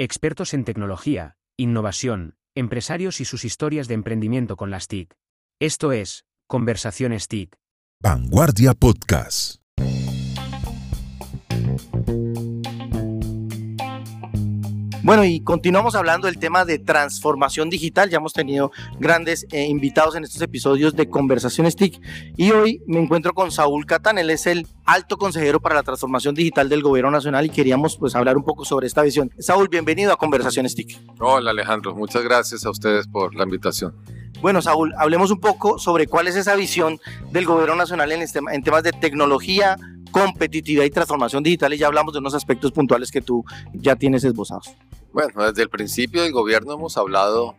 Expertos en tecnología, innovación, empresarios y sus historias de emprendimiento con las TIC. Esto es, Conversaciones TIC. Vanguardia Podcast. Bueno, y continuamos hablando del tema de transformación digital. Ya hemos tenido grandes eh, invitados en estos episodios de Conversaciones TIC. Y hoy me encuentro con Saúl Catán. Él es el alto consejero para la transformación digital del Gobierno Nacional y queríamos pues hablar un poco sobre esta visión. Saúl, bienvenido a Conversaciones TIC. Hola Alejandro, muchas gracias a ustedes por la invitación. Bueno, Saúl, hablemos un poco sobre cuál es esa visión del Gobierno Nacional en, este, en temas de tecnología, competitividad y transformación digital y ya hablamos de unos aspectos puntuales que tú ya tienes esbozados. Bueno, desde el principio del gobierno hemos hablado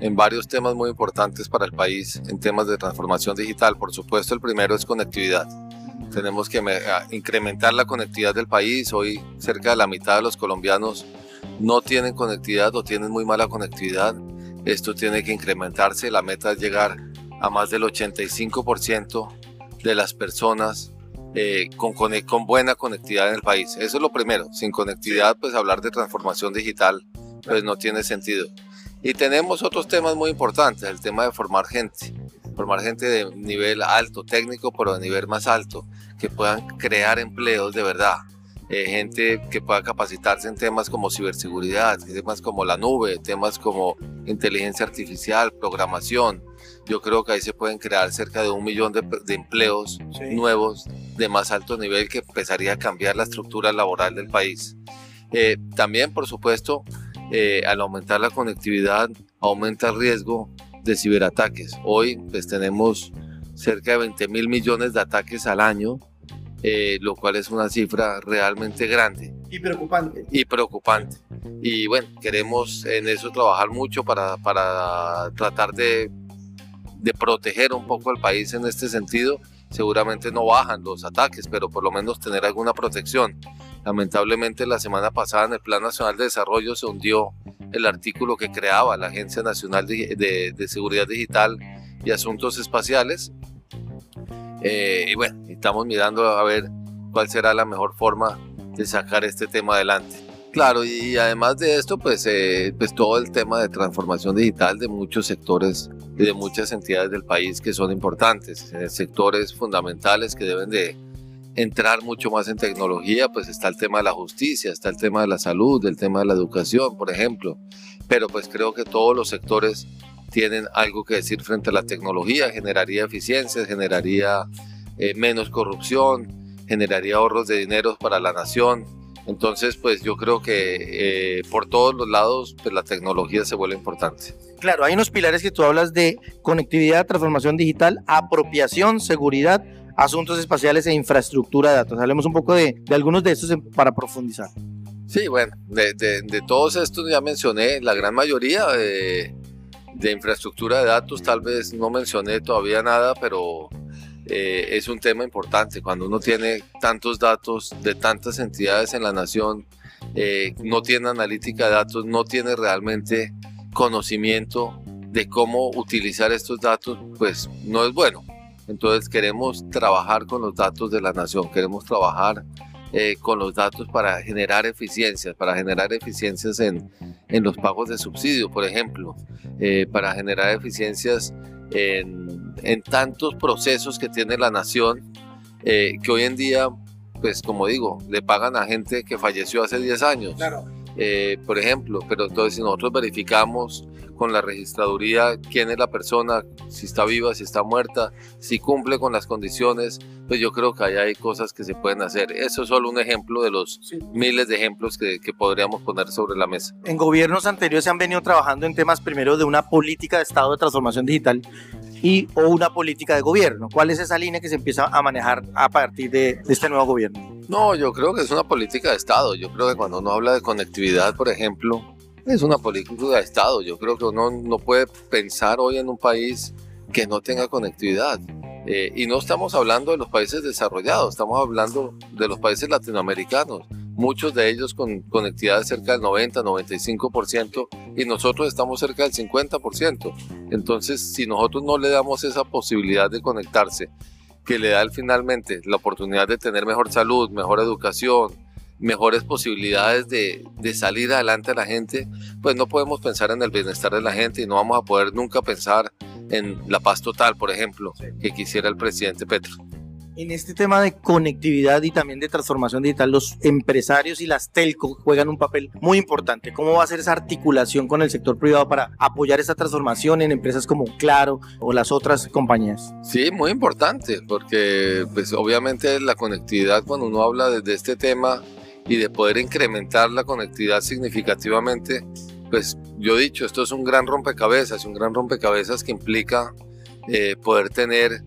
en varios temas muy importantes para el país en temas de transformación digital. Por supuesto, el primero es conectividad. Tenemos que incrementar la conectividad del país. Hoy cerca de la mitad de los colombianos no tienen conectividad o tienen muy mala conectividad. Esto tiene que incrementarse. La meta es llegar a más del 85% de las personas eh, con, con, buena conectividad en el país. Eso es lo primero. Sin conectividad, pues hablar de transformación digital pues no tiene sentido. Y tenemos otros temas muy importantes, el tema de formar gente, formar gente de nivel alto, técnico, pero de nivel más alto, que puedan crear empleos de verdad. Eh, gente que pueda capacitarse en temas como ciberseguridad, temas como la nube, temas como inteligencia artificial, programación, yo creo que ahí se pueden crear cerca de un millón de, empleos nuevos de más alto nivel que empezaría a cambiar la estructura laboral del país. Eh, también, por supuesto, eh, al aumentar la conectividad, aumenta el riesgo de ciberataques. Hoy pues, tenemos cerca de 20 mil millones de ataques al año, eh, lo cual es una cifra realmente grande. Y preocupante. Y preocupante. Y bueno, queremos en eso trabajar mucho para, para tratar de de proteger un poco al país en este sentido. Seguramente no bajan los ataques, pero por lo menos tener alguna protección. Lamentablemente la semana pasada en el Plan Nacional de Desarrollo se hundió el artículo que creaba la Agencia Nacional de, Seguridad Digital y Asuntos Espaciales. Eh, y bueno, estamos mirando a ver cuál será la mejor forma de sacar este tema adelante. Claro, y además de esto, pues, eh, pues todo el tema de transformación digital de muchos sectores y de muchas entidades del país que son importantes, eh, sectores fundamentales que deben de entrar mucho más en tecnología, pues está el tema de la justicia, está el tema de la salud, el tema de la educación, por ejemplo, pero pues creo que todos los sectores tienen algo que decir frente a la tecnología, generaría eficiencias, generaría eh, menos corrupción, generaría ahorros de dinero para la nación, entonces, pues yo creo que eh, por todos los lados, pues la tecnología se vuelve importante. Claro, hay unos pilares que tú hablas de conectividad, transformación digital, apropiación, seguridad, asuntos espaciales e infraestructura de datos. Hablemos un poco de, algunos de estos para profundizar. Sí, bueno, de, de, todos estos ya mencioné la gran mayoría de, de infraestructura de datos, tal vez no mencioné todavía nada, pero eh, es un tema importante. Cuando uno tiene tantos datos de tantas entidades en la nación, eh, no tiene analítica de datos, no tiene realmente conocimiento de cómo utilizar estos datos, pues no es bueno. Entonces queremos trabajar con los datos de la nación, queremos trabajar eh, con los datos para generar eficiencias, para generar eficiencias en, en los pagos de subsidio, por ejemplo, para generar eficiencias en, en tantos procesos que tiene la nación, eh, que hoy en día, pues como digo, le pagan a gente que falleció hace 10 años. Claro. Eh, por ejemplo, pero entonces si nosotros verificamos con la registraduría quién es la persona, si está viva, si está muerta, si cumple con las condiciones, pues yo creo que ahí hay cosas que se pueden hacer. Eso es solo un ejemplo de los miles de ejemplos que, que, podríamos poner sobre la mesa. En gobiernos anteriores se han venido trabajando en temas primero de una política de Estado de transformación digital y o una política de gobierno. ¿Cuál es esa línea que se empieza a manejar a partir de, de este nuevo gobierno? No, yo creo que es una política de Estado. Yo creo que cuando uno habla de conectividad, por ejemplo, es una política de Estado. Yo creo que uno no puede pensar hoy en un país que no tenga conectividad. Eh, y no estamos hablando de los países desarrollados, estamos hablando de los países latinoamericanos, muchos de ellos con conectividad de cerca del 90, 95% y nosotros estamos cerca del 50%. Entonces, si nosotros no le damos esa posibilidad de conectarse, que le da finalmente la oportunidad de tener mejor salud, mejor educación, mejores posibilidades de, de, salir adelante a la gente, pues no podemos pensar en el bienestar de la gente y no vamos a poder nunca pensar en la paz total, por ejemplo, que quisiera el presidente Petro. En este tema de conectividad y también de transformación digital, los empresarios y las telco juegan un papel muy importante. ¿Cómo va a ser esa articulación con el sector privado para apoyar esa transformación en empresas como Claro o las otras compañías? Sí, muy importante, porque pues obviamente la conectividad cuando uno habla de este tema y de poder incrementar la conectividad significativamente, pues yo he dicho, esto es un gran rompecabezas, un gran rompecabezas que implica eh, poder tener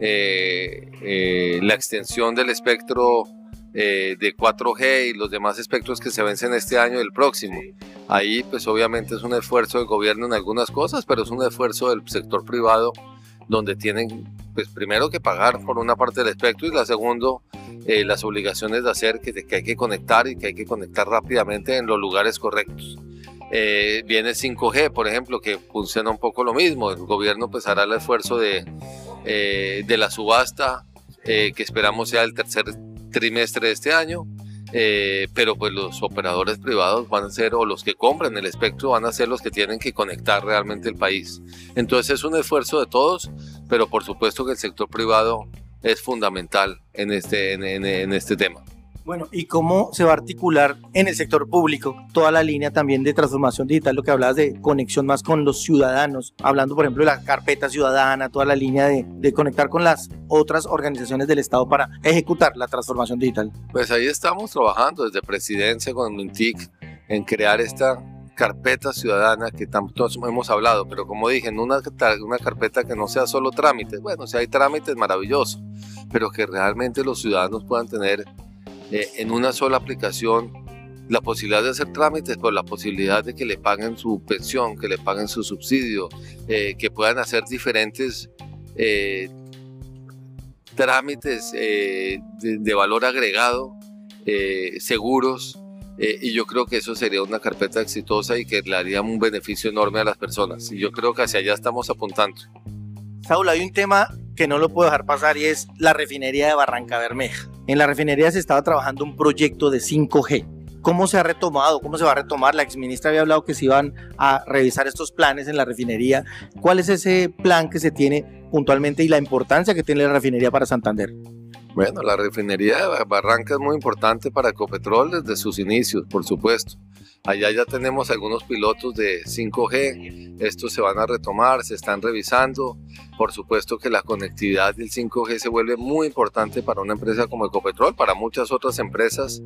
eh, eh, la extensión del espectro de 4G y los demás espectros que se vencen este año y el próximo. Ahí pues obviamente es un esfuerzo del gobierno en algunas cosas, pero es un esfuerzo del sector privado donde tienen pues primero que pagar por una parte del espectro y la segundo las obligaciones de hacer que, que, hay que conectar y que hay que conectar rápidamente en los lugares correctos. viene 5G, por ejemplo, que funciona un poco lo mismo. El gobierno pues hará el esfuerzo de eh, de la subasta eh, que esperamos sea el tercer trimestre de este año. Eh, pero pues los operadores privados van a ser, o los que compran el espectro, van a ser los que tienen que conectar realmente el país. Entonces es un esfuerzo de todos, pero por supuesto que el sector privado es fundamental en este, en este tema. Bueno, ¿y cómo se va a articular en el sector público toda la línea también de transformación digital, lo que hablabas de conexión más con los ciudadanos, hablando por ejemplo de la carpeta ciudadana, toda la línea de, conectar con las otras organizaciones del Estado para ejecutar la transformación digital? Pues ahí estamos trabajando desde presidencia con Mintic en crear esta carpeta ciudadana que tanto hemos hablado, pero como dije, en una, una carpeta que no sea solo trámites, bueno, si hay trámites maravilloso, pero que realmente los ciudadanos puedan tener eh, en una sola aplicación la posibilidad de hacer trámites, por la posibilidad de que le paguen su pensión, que le paguen su subsidio, eh, que puedan hacer diferentes eh, trámites de, valor agregado, seguros, y yo creo que eso sería una carpeta exitosa y que le haría un beneficio enorme a las personas. Y yo creo que hacia allá estamos apuntando. Saúl, hay un tema que no lo puedo dejar pasar y es la refinería de Barranca Bermeja. En la refinería se estaba trabajando un proyecto de 5G. ¿Cómo se ha retomado? ¿Cómo se va a retomar? La exministra había hablado que se iban a revisar estos planes en la refinería. ¿Cuál es ese plan que se tiene puntualmente y la importancia que tiene la refinería para Santander? Bueno, la refinería de Barranca es muy importante para Ecopetrol desde sus inicios, por supuesto. Allá ya tenemos algunos pilotos de 5G, estos se van a retomar, se están revisando. Por supuesto que la conectividad del 5G se vuelve muy importante para una empresa como Ecopetrol, para muchas otras empresas,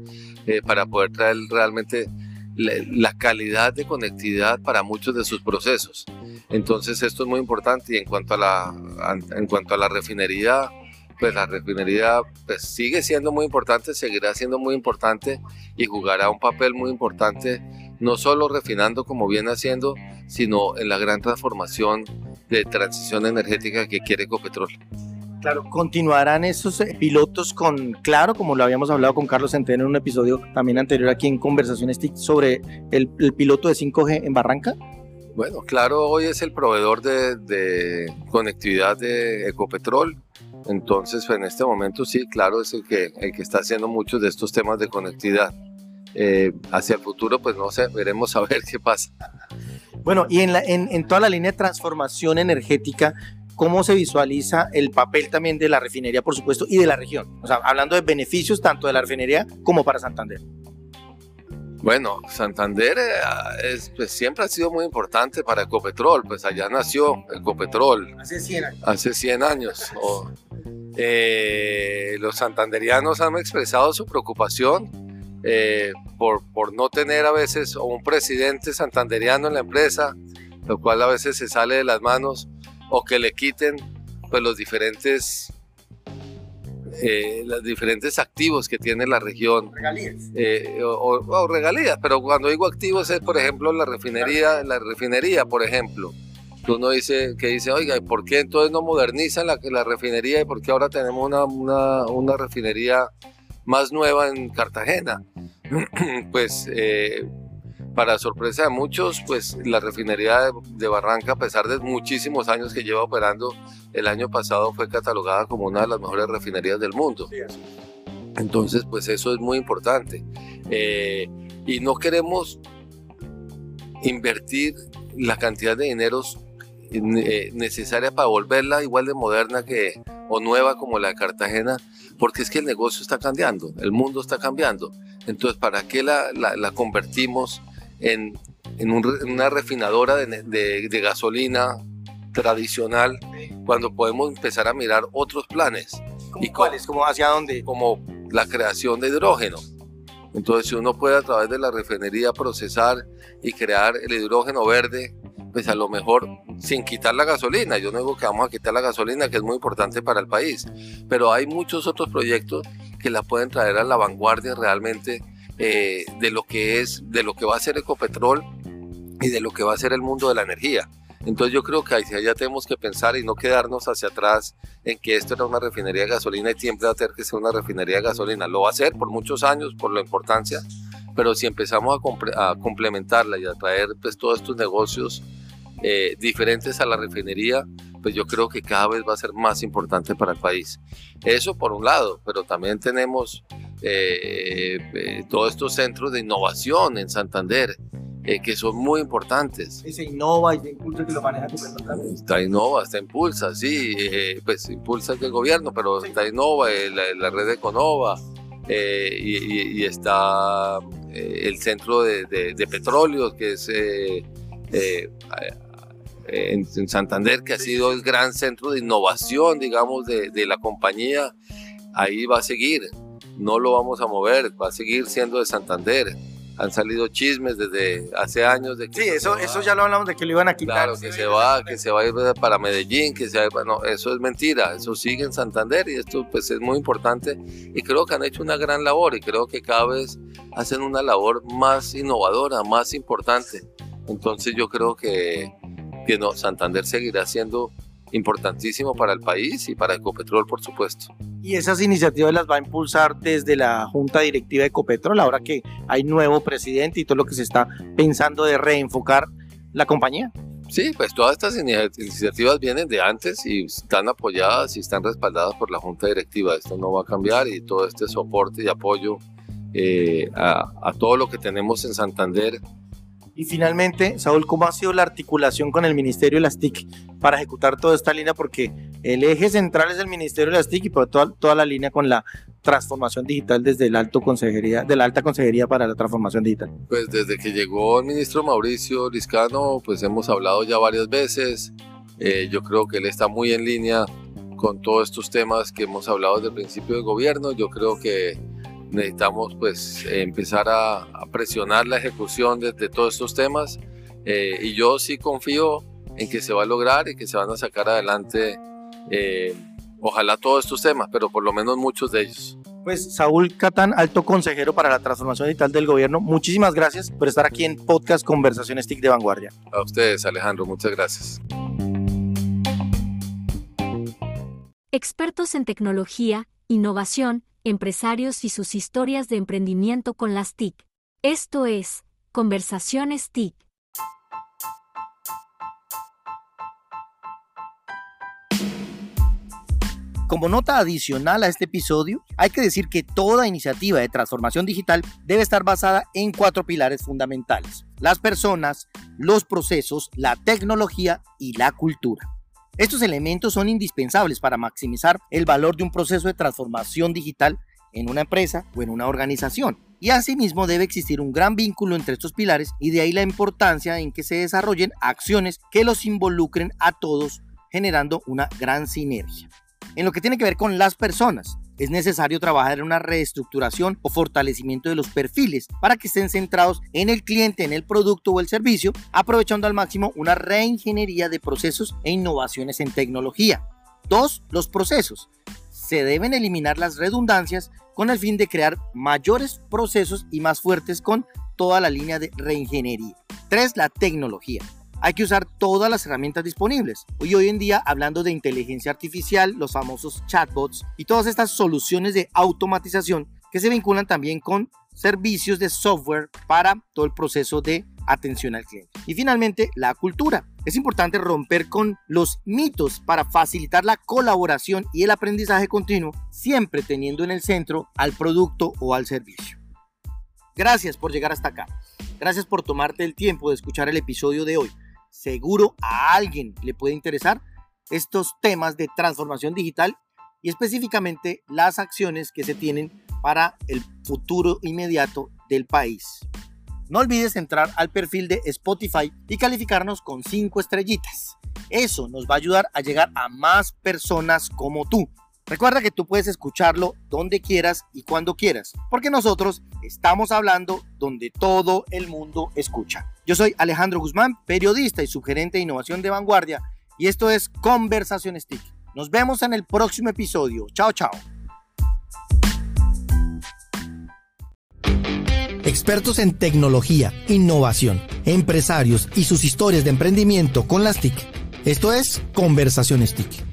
eh, para poder traer realmente la calidad de conectividad para muchos de sus procesos. Entonces esto es muy importante y en cuanto a la, en cuanto a la refinería, pues la refinería pues, sigue siendo muy importante, seguirá siendo muy importante y jugará un papel muy importante, no solo refinando como viene haciendo, sino en la gran transformación de transición energética que quiere Ecopetrol. Claro, continuarán esos eh, pilotos con Claro, como lo habíamos hablado con Carlos Centeno en un episodio también anterior aquí en Conversaciones TIC sobre el, piloto de 5G en Barranca. Bueno, Claro hoy es el proveedor de, de conectividad de Ecopetrol entonces, en este momento sí, claro, es el que, el que está haciendo muchos de estos temas de conectividad. Eh, hacia el futuro, pues no sé, veremos a ver qué pasa. Bueno, y en, la, en, en toda la línea de transformación energética, ¿cómo se visualiza el papel también de la refinería, por supuesto, y de la región? O sea, hablando de beneficios tanto de la refinería como para Santander. Bueno, Santander eh, es, pues, siempre ha sido muy importante para Ecopetrol, pues allá nació Ecopetrol. Hace 100 años. Hace 100 años. Eh, los santanderianos han expresado su preocupación eh, por, por no tener a veces un presidente santanderiano en la empresa, lo cual a veces se sale de las manos, o que le quiten pues, los diferentes eh, los diferentes activos que tiene la región. Regalías. Eh, o, regalías, pero cuando digo activos es, por ejemplo, la refinería, la refinería, por ejemplo. Que uno dice, que dice, oiga, ¿y por qué entonces no modernizan la, la refinería y por qué ahora tenemos una, una, una refinería más nueva en Cartagena? pues eh, para sorpresa de muchos, pues la refinería de, Barranca, a pesar de muchísimos años que lleva operando, el año pasado fue catalogada como una de las mejores refinerías del mundo. Entonces, pues eso es muy importante. Eh, y no queremos invertir la cantidad de dineros eh, necesaria para volverla igual de moderna que o nueva como la de Cartagena, porque es que el negocio está cambiando, el mundo está cambiando. Entonces, ¿para qué la, la, convertimos en, en, una refinadora de, de, gasolina tradicional cuando podemos empezar a mirar otros planes? ¿Y cuáles? ¿Cómo hacia dónde? Como la creación de hidrógeno. Entonces, si uno puede a través de la refinería procesar y crear el hidrógeno verde, pues a lo mejor sin quitar la gasolina. Yo no digo que vamos a quitar la gasolina, que es muy importante para el país, pero hay muchos otros proyectos que la pueden traer a la vanguardia realmente eh, de lo que es, de lo que va a ser Ecopetrol y de lo que va a ser el mundo de la energía. Entonces yo creo que ahí ya tenemos que pensar y no quedarnos hacia atrás en que esto era una refinería de gasolina y siempre va a tener que ser una refinería de gasolina. Lo va a ser por muchos años, por la importancia, pero si empezamos a, a complementarla y a traer pues, todos estos negocios eh, diferentes a la refinería, pues yo creo que cada vez va a ser más importante para el país. Eso por un lado, pero también tenemos eh, eh, todos estos centros de innovación en Santander. que son muy importantes. Y se innova y se impulsa que lo maneja Está Innova, está Impulsa, sí, pues Impulsa es del gobierno, pero está Innova, la, red Econova, y, y, está el centro de, de, de petróleos, que es en, Santander, que ha sido el gran centro de innovación, digamos, de, de, la compañía, ahí va a seguir. No lo vamos a mover, va a seguir siendo de Santander. Han salido chismes desde hace años de que... Sí, eso, eso ya lo hablamos de que lo iban a quitar. Claro, que se va, que se va a ir para Medellín, que se va, no, eso es mentira, eso sigue en Santander y esto pues es muy importante y creo que han hecho una gran labor y creo que cada vez hacen una labor más innovadora, más importante. Entonces yo creo que, que no, Santander seguirá siendo importantísimo para el país y para Ecopetrol, por supuesto. Y esas iniciativas las va a impulsar desde la Junta Directiva de Ecopetrol, ahora que hay nuevo presidente y todo lo que se está pensando de reenfocar la compañía. Sí, pues todas estas iniciativas vienen de antes y están apoyadas y están respaldadas por la Junta Directiva. Esto no va a cambiar y todo este soporte y apoyo eh, a, a todo lo que tenemos en Santander y finalmente, Saúl, ¿cómo ha sido la articulación con el Ministerio de las TIC para ejecutar toda esta línea? Porque el eje central es el Ministerio de las TIC y toda, toda la línea con la transformación digital desde el alto consejería, de la alta consejería para la transformación digital. Pues desde que llegó el ministro Mauricio Liscano, pues hemos hablado ya varias veces. Eh, yo creo que él está muy en línea con todos estos temas que hemos hablado desde el principio del gobierno. Yo creo que necesitamos pues empezar a, presionar la ejecución de, todos estos temas eh, y yo sí confío en que se va a lograr y que se van a sacar adelante eh, ojalá todos estos temas, pero por lo menos muchos de ellos. Pues Saúl Catán, alto consejero para la transformación digital del gobierno, muchísimas gracias por estar aquí en Podcast Conversaciones TIC de Vanguardia. A ustedes, Alejandro, muchas gracias. Expertos en tecnología, innovación, empresarios y sus historias de emprendimiento con las TIC. Esto es, Conversaciones TIC. Como nota adicional a este episodio, hay que decir que toda iniciativa de transformación digital debe estar basada en cuatro pilares fundamentales. Las personas, los procesos, la tecnología y la cultura. Estos elementos son indispensables para maximizar el valor de un proceso de transformación digital en una empresa o en una organización. Y asimismo debe existir un gran vínculo entre estos pilares y de ahí la importancia en que se desarrollen acciones que los involucren a todos generando una gran sinergia. En lo que tiene que ver con las personas, es necesario trabajar en una reestructuración o fortalecimiento de los perfiles para que estén centrados en el cliente, en el producto o el servicio, aprovechando al máximo una reingeniería de procesos e innovaciones en tecnología. Dos, los procesos. Se deben eliminar las redundancias con el fin de crear mayores procesos y más fuertes con toda la línea de reingeniería. Tres, la tecnología hay que usar todas las herramientas disponibles. Hoy, hoy en día, hablando de inteligencia artificial, los famosos chatbots y todas estas soluciones de automatización que se vinculan también con servicios de software para todo el proceso de atención al cliente. Y finalmente, la cultura. Es importante romper con los mitos para facilitar la colaboración y el aprendizaje continuo, siempre teniendo en el centro al producto o al servicio. Gracias por llegar hasta acá. Gracias por tomarte el tiempo de escuchar el episodio de hoy. Seguro a alguien le puede interesar estos temas de transformación digital y específicamente las acciones que se tienen para el futuro inmediato del país. No olvides entrar al perfil de Spotify y calificarnos con 5 estrellitas. Eso nos va a ayudar a llegar a más personas como tú. Recuerda que tú puedes escucharlo donde quieras y cuando quieras, porque nosotros estamos hablando donde todo el mundo escucha. Yo soy Alejandro Guzmán, periodista y subgerente de innovación de vanguardia, y esto es Conversación Stick. Nos vemos en el próximo episodio. Chao, chao. Expertos en tecnología, innovación, empresarios y sus historias de emprendimiento con las TIC. Esto es Conversación Stick.